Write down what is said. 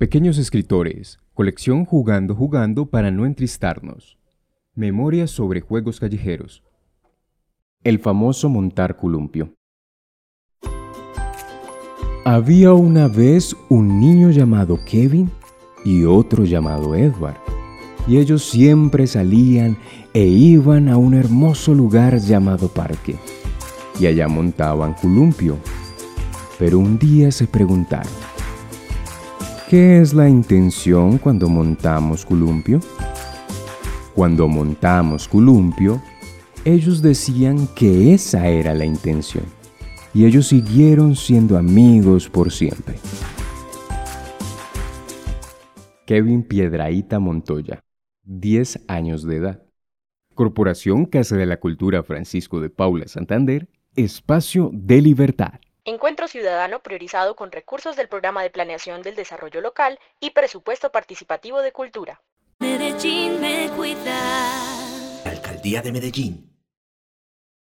Pequeños escritores, colección Jugando Jugando para no entristarnos. Memorias sobre juegos callejeros. El famoso montar columpio. Había una vez un niño llamado Kevin y otro llamado Edward, y ellos siempre salían e iban a un hermoso lugar llamado parque, y allá montaban columpio. Pero un día se preguntaron, ¿Qué es la intención cuando montamos columpio? Cuando montamos columpio, ellos decían que esa era la intención, y ellos siguieron siendo amigos por siempre. Kevin Piedraíta Montoya, 10 años de edad. Corporación Casa de la Cultura Francisco de Paula Santander, Espacio de Libertad. Encuentro ciudadano priorizado con recursos del Programa de Planeación del Desarrollo Local y Presupuesto Participativo de Cultura. Medellín me cuida. Alcaldía de Medellín